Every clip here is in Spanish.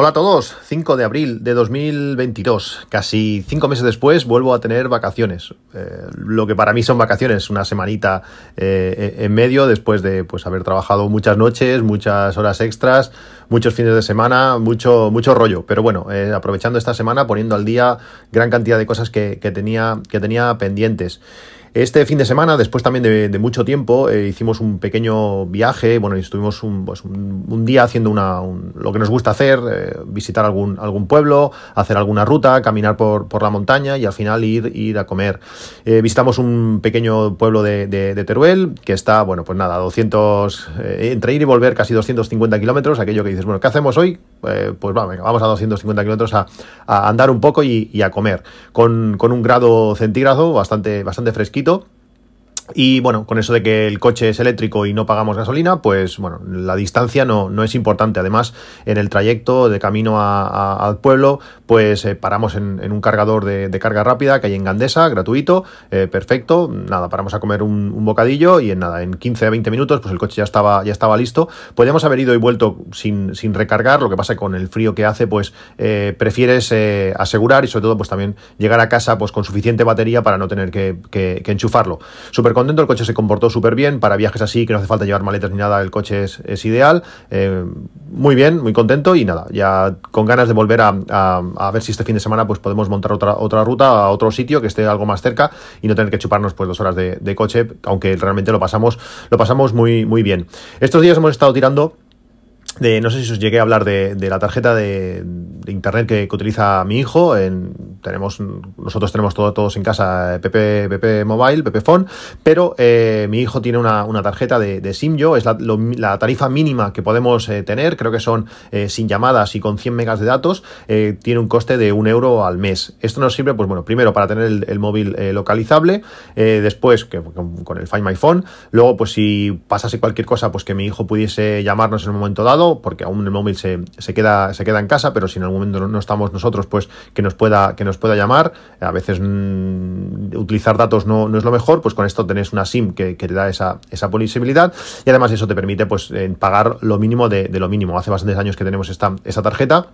Hola a todos, 5 de abril de 2022. Casi 5 meses después vuelvo a tener vacaciones. Eh, lo que para mí son vacaciones, una semanita eh, en medio después de pues, haber trabajado muchas noches, muchas horas extras, muchos fines de semana, mucho, mucho rollo. Pero bueno, eh, aprovechando esta semana, poniendo al día gran cantidad de cosas que, que tenía, que tenía pendientes. Este fin de semana, después también de, mucho tiempo, eh, hicimos un pequeño viaje, bueno, estuvimos un, pues un, día haciendo una, lo que nos gusta hacer, eh, visitar algún, algún pueblo, hacer alguna ruta, caminar por, por la montaña y al final ir, ir a comer. Eh, visitamos un pequeño pueblo de, Teruel, que está, bueno, pues nada, 200, entre ir y volver casi 250 kilómetros, aquello que dices, bueno, ¿qué hacemos hoy? pues va, vamos a 250 kilómetros a, andar un poco y, y a comer, con, con, un grado centígrado bastante, bastante fresquito poquito y bueno, con eso de que el coche es eléctrico y no pagamos gasolina, pues bueno, la distancia no, no es importante. Además, en el trayecto de camino al pueblo, pues eh, paramos en, un cargador de, carga rápida que hay en Gandesa, gratuito, eh, perfecto. Nada, paramos a comer un, bocadillo y en nada, en 15 a 20 minutos, pues el coche ya estaba, ya estaba listo. Podríamos haber ido y vuelto sin, sin recargar, lo que pasa con el frío que hace, pues eh, prefieres asegurar y sobre todo, pues también llegar a casa pues con suficiente batería para no tener que, que, que enchufarlo. Súper contento, el coche se comportó súper bien, para viajes así que no hace falta llevar maletas ni nada, el coche es, ideal, eh, muy bien, muy contento y nada, ya con ganas de volver a, ver si este fin de semana pues podemos montar otra, otra ruta a otro sitio que esté algo más cerca y no tener que chuparnos pues dos horas de, coche, aunque realmente lo pasamos, lo pasamos muy, muy bien. Estos días hemos estado tirando de, no sé si os llegué a hablar de, la tarjeta de, internet que, utiliza mi hijo. En, tenemos, nosotros tenemos todo, todos en casa PP, PP Mobile, PP Phone, pero eh, mi hijo tiene una, tarjeta de, Simyo, es la, tarifa mínima que podemos eh, tener, creo que son eh, sin llamadas y con 100 megas de datos, tiene un coste de un euro al mes. Esto nos sirve, pues bueno, primero para tener el, móvil localizable, después que, con, el Find My Phone, luego pues si pasase cualquier cosa, pues que mi hijo pudiese llamarnos en un momento dado, porque aún el móvil se, queda, se queda en casa, pero si en momento no, estamos nosotros, pues que nos pueda, que nos pueda llamar. A veces mm, utilizar datos no, es lo mejor, pues con esto tenés una SIM que, te da esa, esa posibilidad y además eso te permite pues pagar lo mínimo de, lo mínimo. Hace bastantes años que tenemos esta, esa tarjeta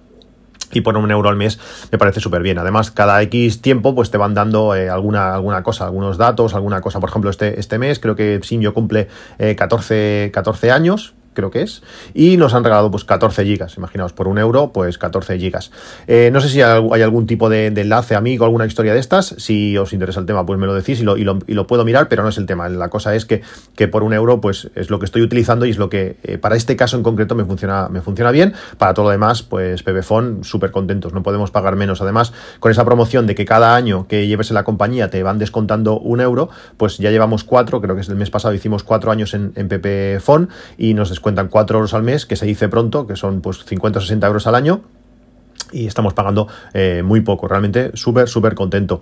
y por un euro al mes me parece súper bien. Además, cada X tiempo pues te van dando eh, alguna, alguna cosa, algunos datos, alguna cosa. Por ejemplo, este, este mes creo que Simio cumple 14, eh, 14 años creo que es, y nos han regalado pues 14 gigas, imaginaos, por un euro, pues 14 gigas. Eh, no sé si hay algún tipo de, enlace amigo, alguna historia de estas, si os interesa el tema, pues me lo decís y lo, y lo, puedo mirar, pero no es el tema, la cosa es que, que, por un euro, pues es lo que estoy utilizando y es lo que eh, para este caso en concreto me funciona, me funciona bien, para todo lo demás, pues PBFone, súper contentos, no podemos pagar menos, además, con esa promoción de que cada año que lleves en la compañía te van descontando un euro, pues ya llevamos cuatro, creo que es el mes pasado hicimos cuatro años en, en y nos descuentan cuentan 4 euros al mes, que se dice pronto, que son pues 50 o 60 euros al año y estamos pagando eh, muy poco, realmente súper, súper contento.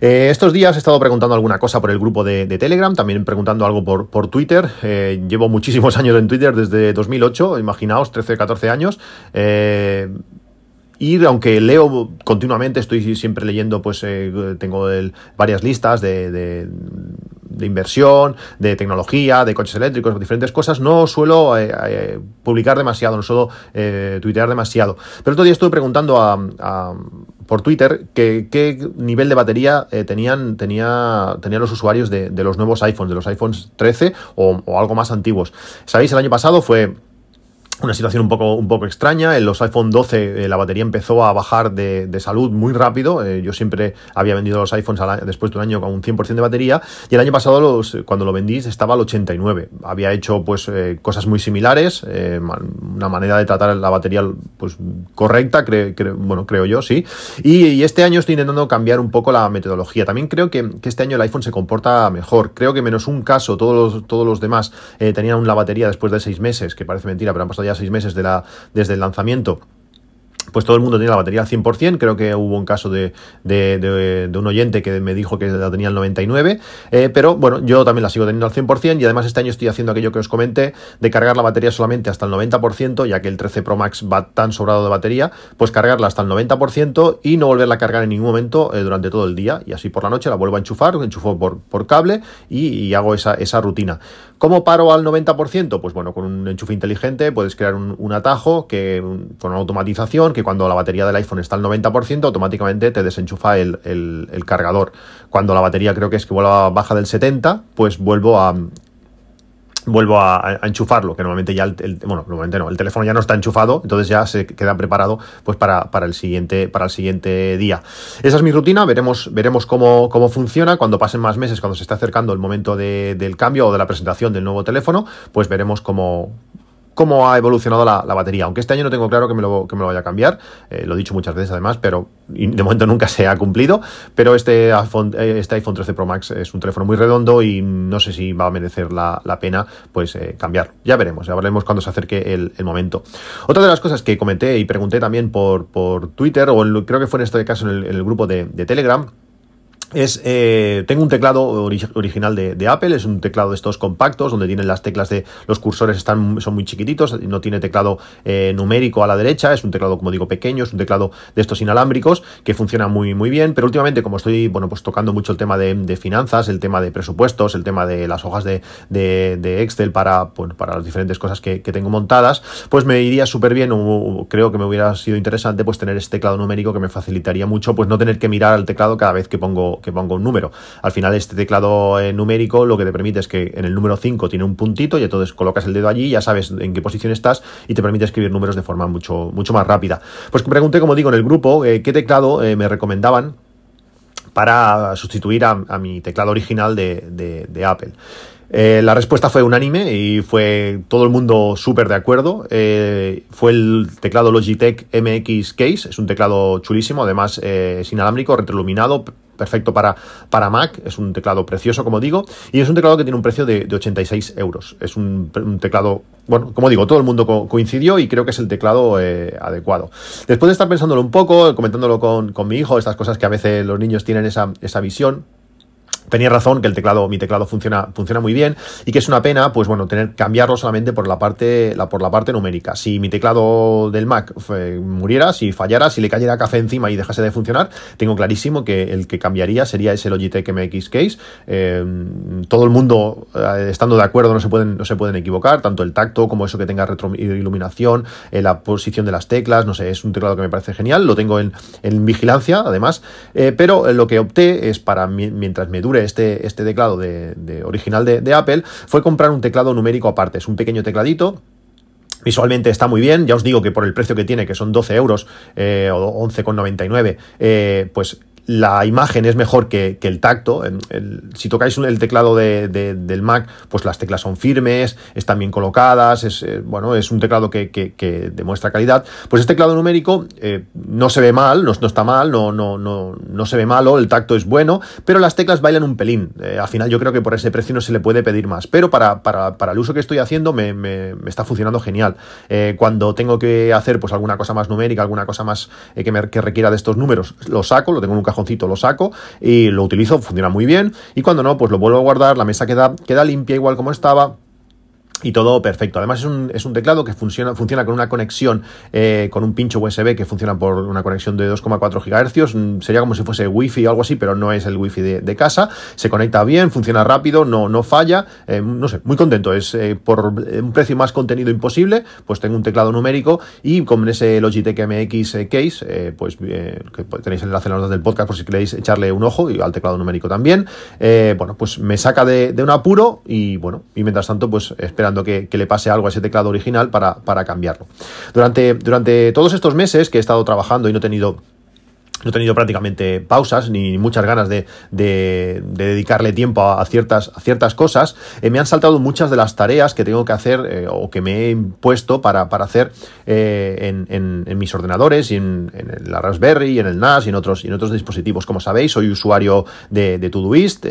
Eh, estos días he estado preguntando alguna cosa por el grupo de, Telegram, también preguntando algo por, por Twitter. Eh, llevo muchísimos años en Twitter, desde 2008, imaginaos, 13, 14 años. Y aunque leo continuamente, estoy siempre leyendo, pues tengo varias listas de de inversión, de tecnología, de coches eléctricos, diferentes cosas, no suelo eh, eh, publicar demasiado, no suelo eh, tuitear demasiado. Pero otro día estuve preguntando a, por Twitter qué nivel de batería tenían, tenía, tenían los usuarios de, los nuevos iPhones, de los iPhones 13 o, o algo más antiguos. Sabéis, el año pasado fue una situación un poco, un poco extraña. En los iPhone 12 eh, la batería empezó a bajar de, salud muy rápido. Eh, yo siempre había vendido los iPhones después de un año con un 100% de batería y el año pasado los, cuando lo vendí estaba al 89. Había hecho pues eh, cosas muy similares, una manera de tratar la batería pues correcta, bueno, creo yo, sí. Y, este año estoy intentando cambiar un poco la metodología. También creo que, este año el iPhone se comporta mejor. Creo que menos un caso, todos los, todos los demás tenían la batería después de seis meses, que parece mentira, pero han pasado ya seis meses de la, desde el lanzamiento pues todo el mundo tenía la batería al 100%, creo que hubo un caso de, de, un oyente que me dijo que la tenía al 99%, eh, pero bueno, yo también la sigo teniendo al 100% y además este año estoy haciendo aquello que os comenté, de cargar la batería solamente hasta el 90%, ya que el 13 Pro Max va tan sobrado de batería, pues cargarla hasta el 90% y no volverla a cargar en ningún momento eh, durante todo el día, y así por la noche la vuelvo a enchufar, enchufo por, por cable y, hago esa, esa rutina. ¿Cómo paro al 90%? Pues bueno, con un enchufe inteligente puedes crear un, atajo que, con una automatización que cuando la batería del iPhone está al 90%, automáticamente te desenchufa el, el, cargador. Cuando la batería creo que es que vuelva baja del 70%, pues vuelvo a, vuelvo a, enchufarlo, que normalmente ya el, bueno, normalmente no, el teléfono ya no está enchufado, entonces ya se queda preparado pues para, para, el siguiente para el siguiente día. Esa es mi rutina, veremos veremos cómo, cómo funciona cuando pasen más meses, cuando se esté acercando el momento del cambio o de la presentación del nuevo teléfono, pues veremos cómo cómo ha evolucionado la, batería. Aunque este año no tengo claro que me lo, que me lo vaya a cambiar, eh, lo he dicho muchas veces además, pero de momento nunca se ha cumplido. Pero este iPhone, eh, este iPhone 13 Pro Max es un teléfono muy redondo y no sé si va a merecer la, pena pues eh, cambiar. Ya veremos, ya veremos cuando se acerque el, momento. Otra de las cosas que comenté y pregunté también por, por Twitter, o creo que fue en este caso en el, grupo de Telegram, es, eh, tengo un teclado original de, Apple, es un teclado de estos compactos, donde tienen las teclas de los cursores están, son muy chiquititos, no tiene teclado eh, numérico a la derecha, es un teclado, como digo, pequeño, es un teclado de estos inalámbricos que funciona muy, muy bien, pero últimamente, como estoy, bueno, pues tocando mucho el tema de, finanzas, el tema de presupuestos, el tema de las hojas de, Excel para, para las diferentes cosas que, tengo montadas, pues me iría súper bien, creo que me hubiera sido interesante, pues tener este teclado numérico que me facilitaría mucho, pues no tener que mirar al teclado cada vez que pongo que pongo un número. Al final este teclado eh, numérico lo que te permite es que en el número 5 tiene un puntito y entonces colocas el dedo allí, ya sabes en qué posición estás y te permite escribir números de forma mucho, mucho más rápida. Pues pregunté, como digo, en el grupo eh, qué teclado eh, me recomendaban para sustituir a, mi teclado original de, Apple. la respuesta fue unánime y fue todo el mundo súper de acuerdo. fue el teclado Logitech MX Case, es un teclado chulísimo, además es inalámbrico, retroiluminado, perfecto para, para Mac, es un teclado precioso, como digo, y es un teclado que tiene un precio de, 86 euros. Es un, teclado, bueno, como digo, todo el mundo coincidió y creo que es el teclado eh, adecuado. Después de estar pensándolo un poco, comentándolo con, con, mi hijo, estas cosas que a veces los niños tienen esa, esa visión, tenía razón que el teclado, mi teclado funciona, funciona muy bien y que es una pena, pues bueno, tener cambiarlo solamente por la parte, la, por la parte numérica. Si mi teclado del Mac muriera, si fallara, si le cayera café encima y dejase de funcionar, tengo clarísimo que el que cambiaría sería ese Logitech MX Case. Eh, todo el mundo eh, estando de acuerdo no se pueden, no se pueden equivocar, tanto el tacto como eso que tenga retroiluminación, eh, la posición de las teclas, no sé, es un teclado que me parece genial, lo tengo en, en vigilancia además, pero lo que opté es para mientras me dure este, este teclado de, original de, Apple fue comprar un teclado numérico aparte. Es un pequeño tecladito Visualmente está muy bien, ya os digo que por el precio que tiene, que son 12 euros eh, o 11,99, eh, pues la imagen es mejor que, el tacto. si tocáis el teclado del Mac, pues las teclas son firmes, están bien colocadas, es, eh, bueno, es un teclado que, demuestra calidad. Pues este teclado numérico eh, no se ve mal, no, está mal, no, no, no, no se ve malo, el tacto es bueno, pero las teclas bailan un pelín. Eh, al final yo creo que por ese precio no se le puede pedir más, pero para, para, el uso que estoy haciendo me, está funcionando genial. cuando tengo que hacer pues alguna cosa más numérica, alguna cosa más que, que requiera de estos números, lo saco, lo tengo en un lo saco y lo utilizo, funciona muy bien. Y cuando no, pues lo vuelvo a guardar, la mesa queda, queda limpia igual como estaba y todo perfecto. Además es un, es un, teclado que funciona, funciona con una conexión, eh, con un pincho USB que funciona por una conexión de 2,4 GHz. Mm, sería como si fuese Wi-Fi o algo así, pero no es el Wi-Fi de, casa. Se conecta bien, funciona rápido, no, no falla. Eh, no sé, muy contento. Es eh, por un precio más contenido imposible, pues tengo un teclado numérico y con ese Logitech MX Case, pues que tenéis el enlace en las del podcast por si queréis echarle un ojo y al teclado numérico también. bueno, pues me saca de, de un apuro y bueno, y mientras tanto, pues esperando que, le pase algo a ese teclado original para, cambiarlo. Durante, durante todos estos meses que he estado trabajando y no he tenido no he tenido prácticamente pausas ni muchas ganas de, dedicarle tiempo a, ciertas, a ciertas cosas. Eh, me han saltado muchas de las tareas que tengo que hacer eh, o que me he impuesto para, hacer eh, en, mis ordenadores y en, la Raspberry y en el NAS y en otros, en otros dispositivos. Como sabéis, soy usuario de, de Todoist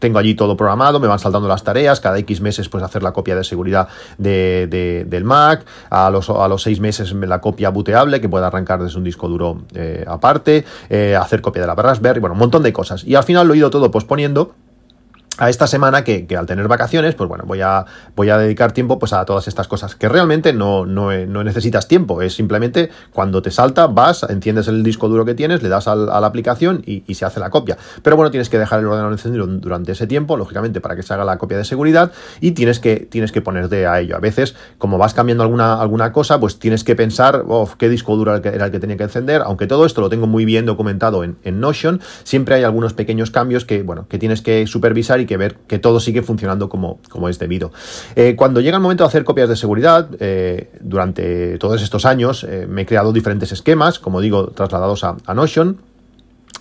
tengo allí todo programado, me van saltando las tareas, cada X meses pues hacer la copia de seguridad de, del Mac, a los, a los seis meses la copia booteable que pueda arrancar desde un disco duro eh, aparte, eh, hacer copia de la Raspberry, bueno, un montón de cosas. Y al final lo he ido todo posponiendo a esta semana que, al tener vacaciones, pues bueno, voy a, voy a dedicar tiempo pues a todas estas cosas que realmente no, no, necesitas tiempo, es simplemente cuando te salta, vas, enciendes el disco duro que tienes, le das a la aplicación y, se hace la copia. Pero bueno, tienes que dejar el ordenador encendido durante ese tiempo, lógicamente, para que se haga la copia de seguridad y tienes que, tienes que ponerte a ello. A veces, como vas cambiando alguna, alguna cosa, pues tienes que pensar, qué disco duro era el, que, tenía que encender, aunque todo esto lo tengo muy bien documentado en, en Notion, siempre hay algunos pequeños cambios que, bueno, que tienes que supervisar y que ver que todo sigue funcionando como, como es debido. Eh, cuando llega el momento de hacer copias de seguridad, eh, durante todos estos años eh, me he creado diferentes esquemas, como digo, trasladados a Notion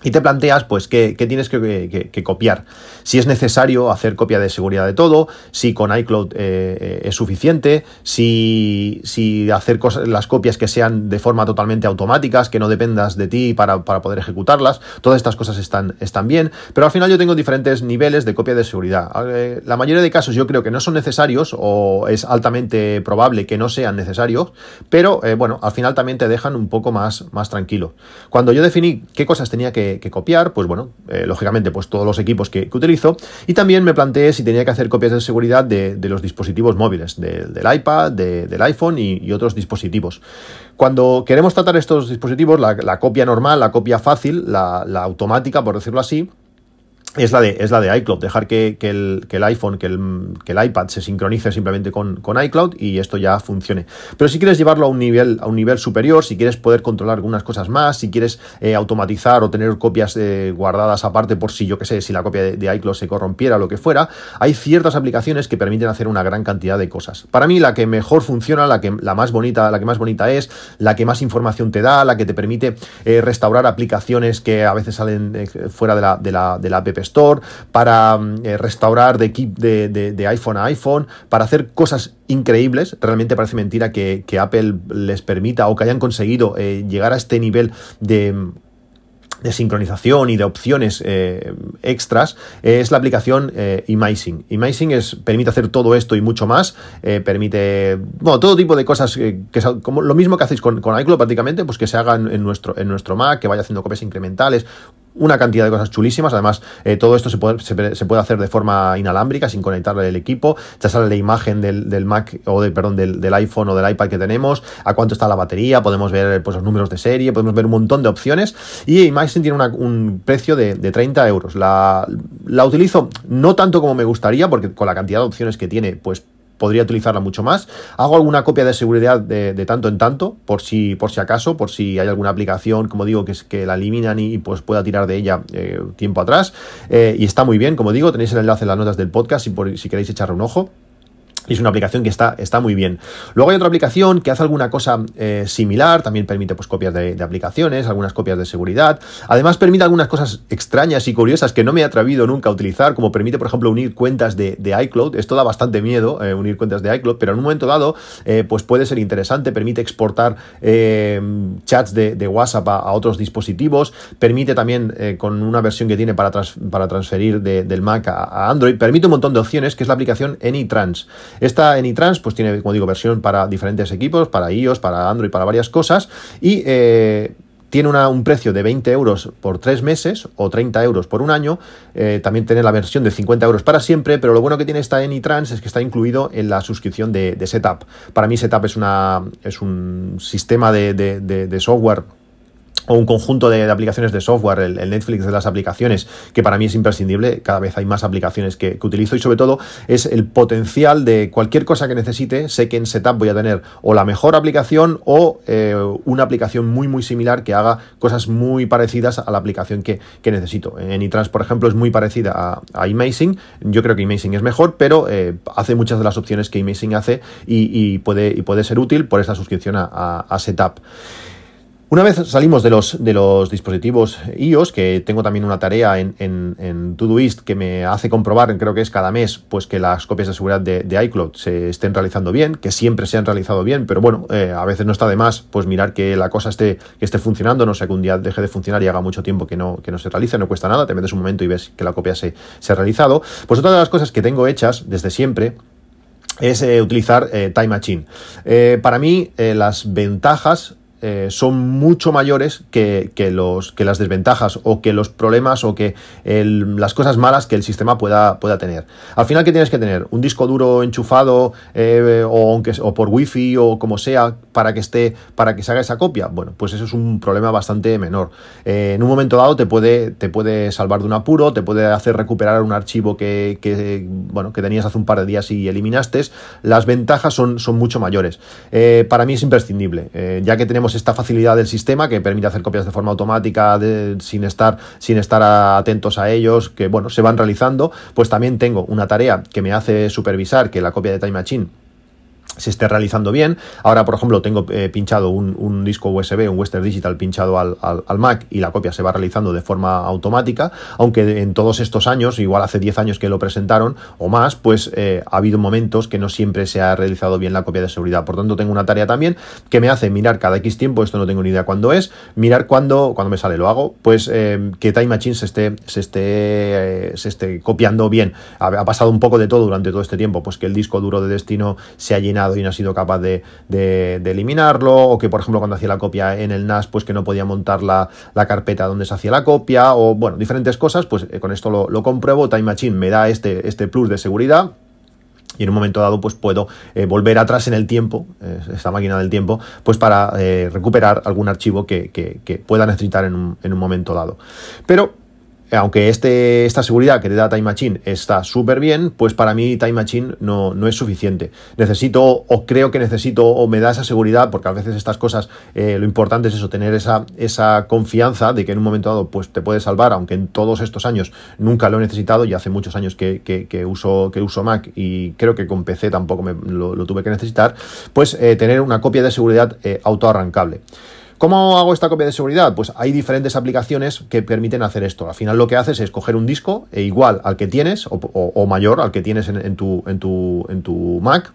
y te planteas, pues, qué, tienes que, copiar. Si es necesario hacer copia de seguridad de todo, si con iCloud eh, eh, es suficiente, si, si hacer las copias que sean de forma totalmente automáticas, que no dependas de ti para, poder ejecutarlas. Todas estas cosas están, están bien, pero al final yo tengo diferentes niveles de copia de seguridad. Eh, la mayoría de casos yo creo que no son necesarios o es altamente probable que no sean necesarios, pero bueno, al final también te dejan un poco más, más tranquilo. Cuando yo definí qué cosas tenía que que, copiar, pues bueno, eh, lógicamente, pues todos los equipos que, utilizo. Y también me planteé si tenía que hacer copias de seguridad de, los dispositivos móviles, del iPad, del iPhone y, otros dispositivos. Cuando queremos tratar estos dispositivos, la, copia normal, la copia fácil, la automática, por decirlo así, es la de, es la de iCloud, dejar que, el, iPhone, que el, iPad se sincronice simplemente con, iCloud y esto ya funcione. Pero si quieres llevarlo a un nivel, a un nivel superior, si quieres poder controlar algunas cosas más, si quieres eh, automatizar o tener copias eh, guardadas aparte por si, yo que sé, si la copia de, iCloud se corrompiera o lo que fuera, hay ciertas aplicaciones que permiten hacer una gran cantidad de cosas. Para mí la que mejor funciona, la que la más bonita, la que más bonita es, la que más información te da, la que te permite eh, restaurar aplicaciones que a veces salen fuera de la, de la, de la app Store, para mm, eh, restaurar de, de, iPhone a iPhone, para hacer cosas increíbles. Realmente parece mentira que, Apple les permita o que hayan conseguido eh, llegar a este nivel de de sincronización y de opciones eh, extras es la aplicación eh, Emazing. es, permite hacer todo esto y mucho más. permite, todo tipo de cosas que como lo mismo que hacéis con, con iCloud prácticamente, pues que se hagan en nuestro, en nuestro Mac, que vaya haciendo copias incrementales, una cantidad de cosas chulísimas. Además, eh, todo esto se puede, se, puede, hacer de forma inalámbrica, sin conectarle el equipo. Ya sale la imagen del, Mac o del, perdón, del, iPhone o del iPad que tenemos, a cuánto está la batería, podemos ver pues, los números de serie, podemos ver un montón de opciones. Y Imagine tiene un precio de, 30 euros. La, la utilizo no tanto como me gustaría, porque con la cantidad de opciones que tiene, pues podría utilizarla mucho más. Hago alguna copia de seguridad de, tanto en tanto, por si, por si acaso, por si hay alguna aplicación, como digo, que, que la eliminan y, pues pueda tirar de ella eh, tiempo atrás. Eh, y está muy bien, como digo, tenéis el enlace en las notas del podcast si, por, si queréis echarle un ojo. Y es una aplicación que está, está muy bien. Luego hay otra aplicación que hace alguna cosa eh, similar, también permite pues, copias de, aplicaciones, algunas copias de seguridad. Además permite algunas cosas extrañas y curiosas que no me he atrevido nunca a utilizar, como permite, por ejemplo, unir cuentas de, iCloud. Esto da bastante miedo, eh, unir cuentas de iCloud, pero en un momento dado eh, pues puede ser interesante. Permite exportar chats de, WhatsApp a, otros dispositivos. Permite también, con una versión que tiene para, para transferir del Mac a, a Android, permite un montón de opciones, que es la aplicación AnyTrans. Esta AnyTrans pues tiene, como digo, versión para diferentes equipos, para iOS, para Android, para varias cosas y eh, tiene un precio de 20 euros por tres meses o 30 euros por un año. Eh, también tiene la versión de 50 euros para siempre, pero lo bueno que tiene esta AnyTrans es que está incluido en la suscripción de, Setup. Para mí Setup es, es un sistema de software o un conjunto de, aplicaciones de software, el, Netflix de las aplicaciones, que para mí es imprescindible, cada vez hay más aplicaciones que, utilizo y sobre todo es el potencial de cualquier cosa que necesite, sé que en Setup voy a tener o la mejor aplicación o eh, una aplicación muy muy similar que haga cosas muy parecidas a la aplicación que, necesito. En iTrans, por ejemplo, es muy parecida a, a yo creo que Imazing es mejor, pero eh, hace muchas de las opciones que Imazing hace y, puede, y puede ser útil por esta suscripción a Setup. Una vez salimos de los, de los dispositivos iOS, que tengo también una tarea en, en, Todoist que me hace comprobar, creo que es cada mes, pues que las copias de seguridad de, iCloud se estén realizando bien, que siempre se han realizado bien, pero bueno, eh, a veces no está de más pues mirar que la cosa esté, esté funcionando, no sé, que un día deje de funcionar y haga mucho tiempo que no, que no se realice, no cuesta nada, te metes un momento y ves que la copia se, se ha realizado. Pues otra de las cosas que tengo hechas desde siempre es eh, utilizar eh, Time Machine. para mí, las ventajas eh, son mucho mayores que, los, que las desventajas o que los problemas o que las cosas malas que el sistema pueda, pueda tener. Al final, ¿qué tienes que tener? Un disco duro enchufado eh, o, aunque, o por wifi o como sea para que esté, para que se haga esa copia. Bueno, pues eso es un problema bastante menor. Eh, en un momento dado te puede, te puede salvar de un apuro, te puede hacer recuperar un archivo que, bueno, que tenías hace un par de días y eliminaste. Las ventajas son, son mucho mayores. para mí es imprescindible, ya que tenemos esta facilidad del sistema que permite hacer copias de forma automática sin, estar, sin estar atentos a ellos, que bueno, se van realizando, pues también tengo una tarea que me hace supervisar que la copia de Time Machine se esté realizando bien. Ahora, por ejemplo, tengo eh, pinchado un, disco USB, un Western Digital pinchado al, Mac y la copia se va realizando de forma automática, aunque en todos estos años, igual hace 10 años que lo presentaron o más, pues eh, ha habido momentos que no siempre se ha realizado bien la copia de seguridad. Por tanto, tengo una tarea también que me hace mirar cada X tiempo, esto no tengo ni idea cuándo es, mirar cuándo, cuando me sale, lo hago, pues eh, que Time Machine se esté, se esté, se esté copiando bien. ha pasado un poco de todo durante todo este tiempo, pues que el disco duro de destino se ha llenado y no ha sido capaz de, eliminarlo, o que por ejemplo cuando hacía la copia en el NAS pues que no podía montar la, carpeta donde se hacía la copia, o bueno, diferentes cosas, pues eh, con esto lo, compruebo, Time Machine me da este, este plus de seguridad, y en un momento dado pues puedo eh, volver atrás en el tiempo, esta máquina del tiempo, pues para eh, recuperar algún archivo que, pueda necesitar en un momento dado. Pero aunque este, esta seguridad que te da Time Machine está súper bien, pues para mí Time Machine no, no, es suficiente. Necesito, o creo que necesito, o me da esa seguridad, porque a veces estas cosas, eh, lo importante es eso, tener esa, esa confianza de que en un momento dado pues te puede salvar, aunque en todos estos años nunca lo he necesitado y hace muchos años que, que, uso, que uso Mac y creo que con PC tampoco me, lo, tuve que necesitar, pues eh, tener una copia de seguridad eh, autoarrancable. ¿Cómo hago esta copia de seguridad? Pues hay diferentes aplicaciones que permiten hacer esto. Al final lo que haces es coger un disco e igual al que tienes o, mayor al que tienes en, tu, en, tu, en tu Mac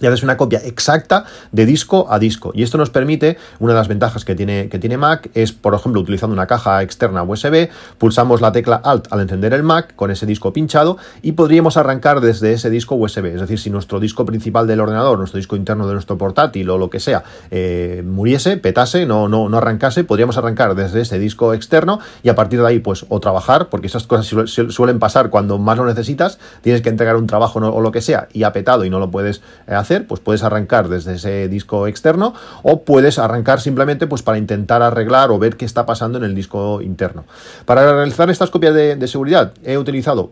y haces una copia exacta de disco a disco. Y esto nos permite, una de las ventajas que tiene, que tiene Mac es, por ejemplo, utilizando una caja externa USB, pulsamos la tecla Alt al encender el Mac con ese disco pinchado y podríamos arrancar desde ese disco USB. Es decir, si nuestro disco principal del ordenador, nuestro disco interno de nuestro portátil o lo que sea, eh, muriese, petase, no, no, no arrancase, podríamos arrancar desde ese disco externo y a partir de ahí, pues, o trabajar, porque esas cosas suelen pasar cuando más lo necesitas, tienes que entregar un trabajo o lo que sea y ha petado y no lo puedes eh, pues puedes arrancar desde ese disco externo o puedes arrancar simplemente pues para intentar arreglar o ver qué está pasando en el disco interno. Para realizar estas copias de seguridad he utilizado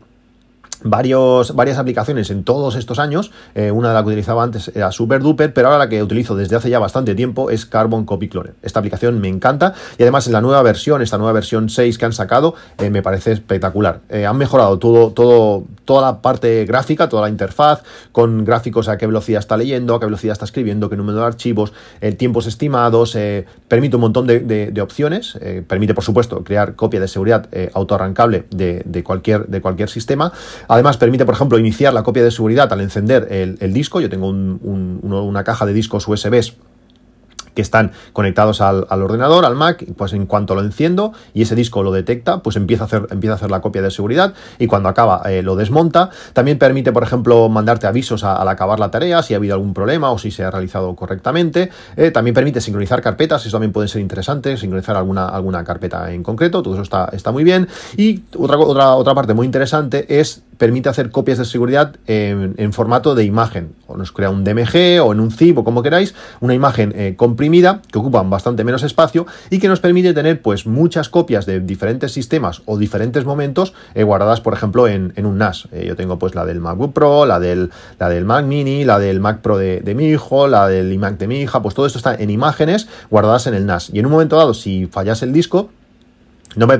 varios, varias aplicaciones en todos estos años. Eh, una de las que utilizaba antes era Super Duper, pero ahora la que utilizo desde hace ya bastante tiempo es Carbon Copy Cloner. Esta aplicación me encanta y además en la nueva versión, esta nueva versión 6 que han sacado, eh, me parece espectacular. Eh, han mejorado todo, todo, toda la parte gráfica, toda la interfaz, con gráficos a qué velocidad está leyendo, a qué velocidad está escribiendo, qué número de archivos, tiempos estimados, permite un montón de, opciones, permite por supuesto crear copia de seguridad autoarrancable de, de, cualquier, de cualquier sistema. Además, permite, por ejemplo, iniciar la copia de seguridad al encender el, disco. Yo tengo una caja de discos USBs que están conectados al, ordenador, al Mac, pues en cuanto lo enciendo y ese disco lo detecta, pues empieza a hacer, empieza a hacer la copia de seguridad y cuando acaba eh, lo desmonta. También permite, por ejemplo, mandarte avisos al acabar la tarea si ha habido algún problema o si se ha realizado correctamente. Eh, también permite sincronizar carpetas, eso también puede ser interesante, sincronizar alguna, alguna carpeta en concreto, todo eso está, está muy bien. Y otra, otra, otra parte muy interesante es permite hacer copias de seguridad en, formato de imagen. O nos crea un DMG o en un zip o como queráis, una imagen eh, comprimida que ocupa bastante menos espacio y que nos permite tener pues muchas copias de diferentes sistemas o diferentes momentos eh, guardadas, por ejemplo, en, un NAS. Eh, yo tengo pues la del MacBook Pro, la del, la del Mac Mini, la del Mac Pro de, de mi hijo, la del iMac de mi hija, pues todo esto está en imágenes guardadas en el NAS. Y en un momento dado, si fallase el disco, no me,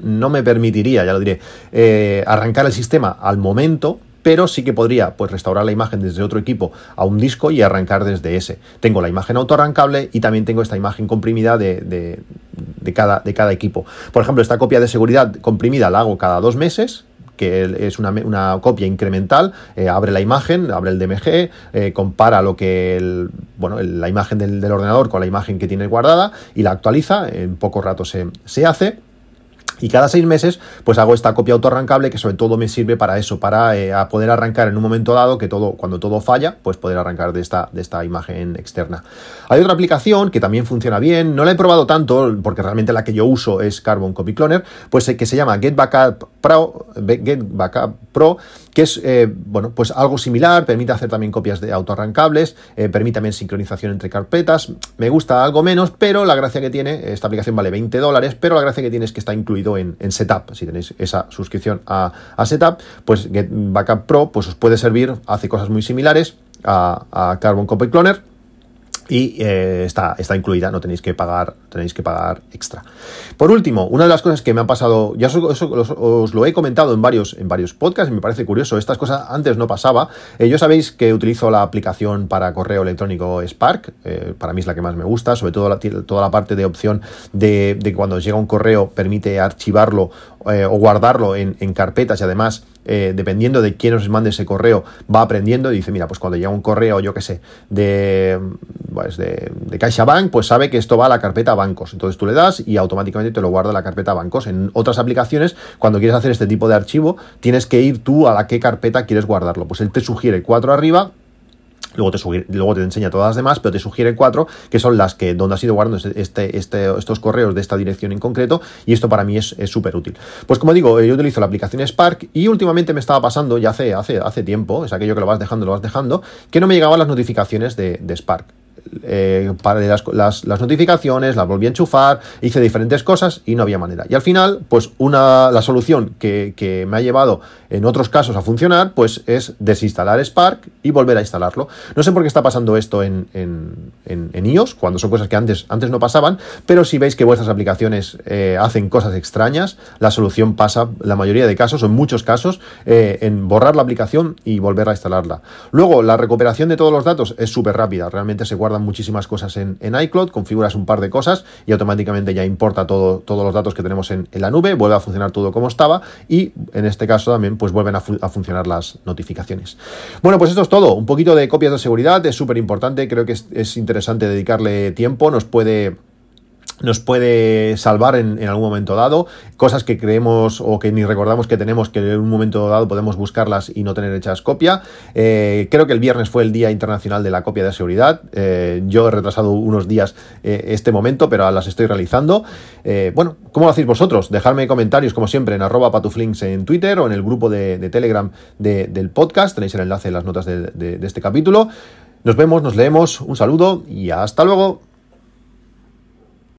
no me, permitiría, ya lo diré, eh, arrancar el sistema al momento, pero sí que podría pues, restaurar la imagen desde otro equipo a un disco y arrancar desde ese. Tengo la imagen autoarrancable y también tengo esta imagen comprimida de, cada, de cada equipo. Por ejemplo, esta copia de seguridad comprimida la hago cada dos meses, que es una, copia incremental, eh, abre la imagen, abre el DMG, eh, compara lo que bueno, la imagen del, ordenador con la imagen que tiene guardada y la actualiza, en poco rato se, se hace. Y cada seis meses, pues hago esta copia autoarrancable que sobre todo me sirve para eso, para eh, poder arrancar en un momento dado que todo, cuando todo falla, pues poder arrancar de esta, de esta imagen externa. Hay otra aplicación que también funciona bien, no la he probado tanto, porque realmente la que yo uso es Carbon Copy Cloner, pues eh, que se llama Get Backup Pro, Get Backup Pro que es eh, bueno, pues algo similar, permite hacer también copias de autoarrancables, eh, permite también sincronización entre carpetas. Me gusta algo menos, pero la gracia que tiene, esta aplicación vale 20 dólares, pero la gracia que tiene es que está incluido en, Setup. Si tenéis esa suscripción a, Setup, pues Get Backup Pro pues os puede servir, hace cosas muy similares a, a Carbon Copy Cloner y eh, está, está incluida, no tenéis que pagar, tenéis que pagar extra. Por último, una de las cosas que me han pasado, ya os, lo he comentado en varios, en varios podcasts y me parece curioso, estas cosas antes no pasaba. Eh, yo sabéis que utilizo la aplicación para correo electrónico Spark, eh, para mí es la que más me gusta, sobre todo la, toda la parte de opción de, de cuando llega un correo permite archivarlo o guardarlo en, en carpetas y además eh, dependiendo de quién os mande ese correo, va aprendiendo y dice, mira, pues cuando llega un correo, yo qué sé, de, pues de, de CaixaBank, pues sabe que esto va a la carpeta bancos. Entonces tú le das y automáticamente te lo guarda la carpeta bancos. En otras aplicaciones, cuando quieres hacer este tipo de archivo, tienes que ir tú a la qué carpeta quieres guardarlo. Pues él te sugiere cuatro arriba Luego te, luego te enseña todas las demás, pero te sugiere cuatro, que son las que donde has ido guardando este, este, este, estos correos de esta dirección en concreto, y esto para mí es súper útil. Pues como digo, yo utilizo la aplicación Spark y últimamente me estaba pasando, ya hace, hace, hace tiempo, es aquello que lo vas dejando, lo vas dejando, que no me llegaban las notificaciones de, de Spark eh, para las, las, notificaciones, las volví a enchufar, hice diferentes cosas y no había manera. Y al final, pues una, la solución que, que, me ha llevado en otros casos a funcionar, pues es desinstalar Spark y volver a instalarlo. No sé por qué está pasando esto en, en, en, iOS, cuando son cosas que antes, antes no pasaban, pero si veis que vuestras aplicaciones eh, hacen cosas extrañas, la solución pasa, la mayoría de casos, o en muchos casos, eh, en borrar la aplicación y volver a instalarla. Luego, la recuperación de todos los datos es súper rápida, realmente se muchísimas cosas en, iCloud, configuras un par de cosas y automáticamente ya importa todo, todos los datos que tenemos en, la nube, vuelve a funcionar todo como estaba y en este caso también pues vuelven a, funcionar las notificaciones. Bueno, pues esto es todo, un poquito de copias de seguridad, es súper importante, creo que es interesante dedicarle tiempo, nos puede nos puede salvar en, algún momento dado, cosas que creemos o que ni recordamos que tenemos, que en un momento dado podemos buscarlas y no tener hechas copia. Eh, creo que el viernes fue el Día Internacional de la Copia de Seguridad. Eh, yo he retrasado unos días eh, este momento, pero las estoy realizando. bueno, ¿cómo lo hacéis vosotros? Dejadme comentarios, como siempre, en arroba patuflinks en Twitter o en el grupo de, Telegram del podcast. Tenéis el enlace en las notas de este capítulo. Nos vemos, nos leemos, un saludo y hasta luego.